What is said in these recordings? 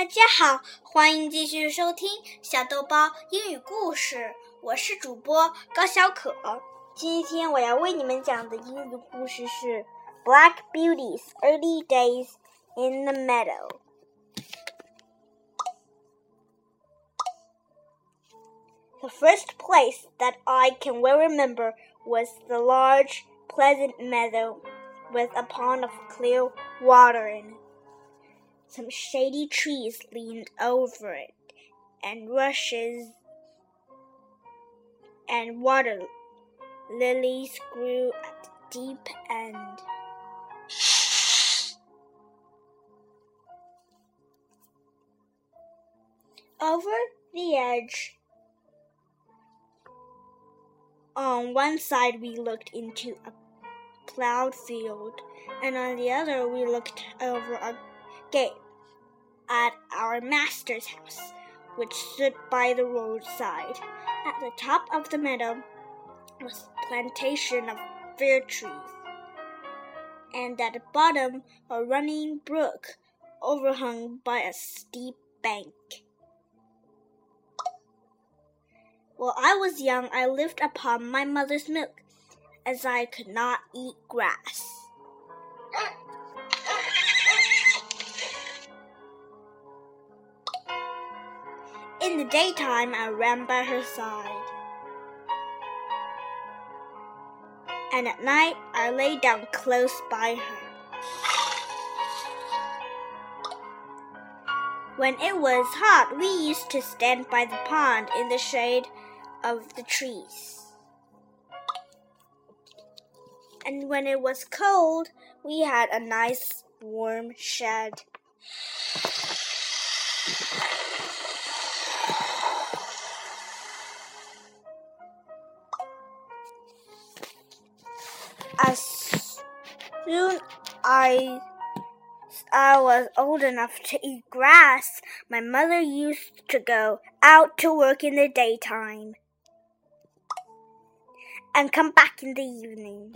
大家好，欢迎继续收听小豆包英语故事。我是主播高小可。今天我要为你们讲的英语故事是《Black Beauty's Early Days in the Meadow》。The first place that I can well remember was the large, pleasant meadow with a pond of clear water in it. Some shady trees leaned over it, and rushes and water lilies grew at the deep end. Over the edge, on one side, we looked into a plowed field, and on the other, we looked over a gate at our master's house, which stood by the roadside. At the top of the meadow was a plantation of fir trees, and at the bottom a running brook overhung by a steep bank. While I was young, I lived upon my mother's milk, as I could not eat grass. In the daytime, I ran by her side. And at night, I lay down close by her. When it was hot, we used to stand by the pond in the shade of the trees. And when it was cold, we had a nice warm shed. Soon I I was old enough to eat grass, my mother used to go out to work in the daytime and come back in the evening.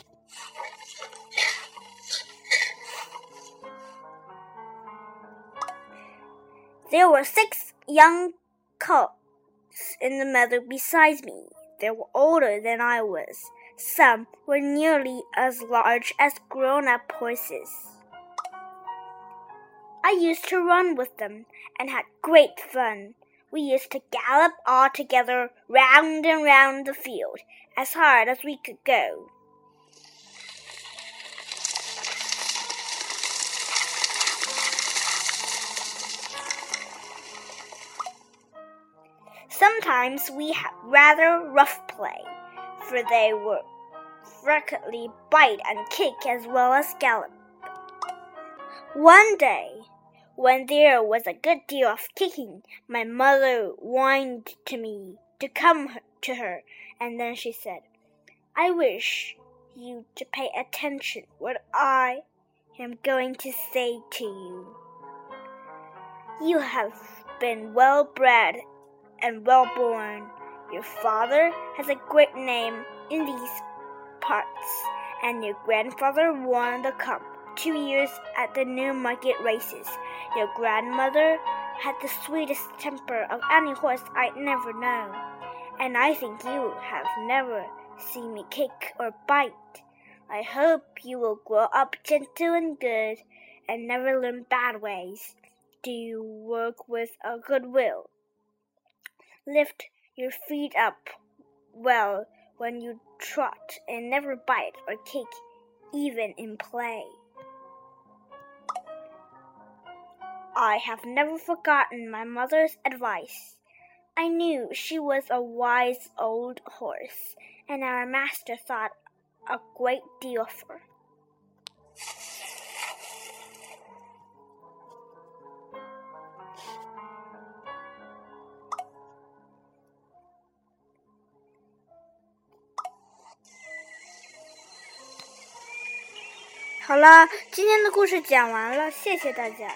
There were six young colts in the meadow besides me. They were older than I was. Some were nearly as large as grown up horses. I used to run with them and had great fun. We used to gallop all together round and round the field as hard as we could go. Sometimes we had rather rough play for they would frequently bite and kick as well as gallop. One day, when there was a good deal of kicking, my mother whined to me to come to her, and then she said, I wish you to pay attention what I am going to say to you. You have been well bred and well born your father has a great name in these parts, and your grandfather won the cup two years at the Newmarket races. Your grandmother had the sweetest temper of any horse I'd never known, and I think you have never seen me kick or bite. I hope you will grow up gentle and good and never learn bad ways. Do you work with a good will? Lift your feet up well when you trot and never bite or kick, even in play. I have never forgotten my mother's advice. I knew she was a wise old horse, and our master thought a great deal of her. 好了，今天的故事讲完了，谢谢大家。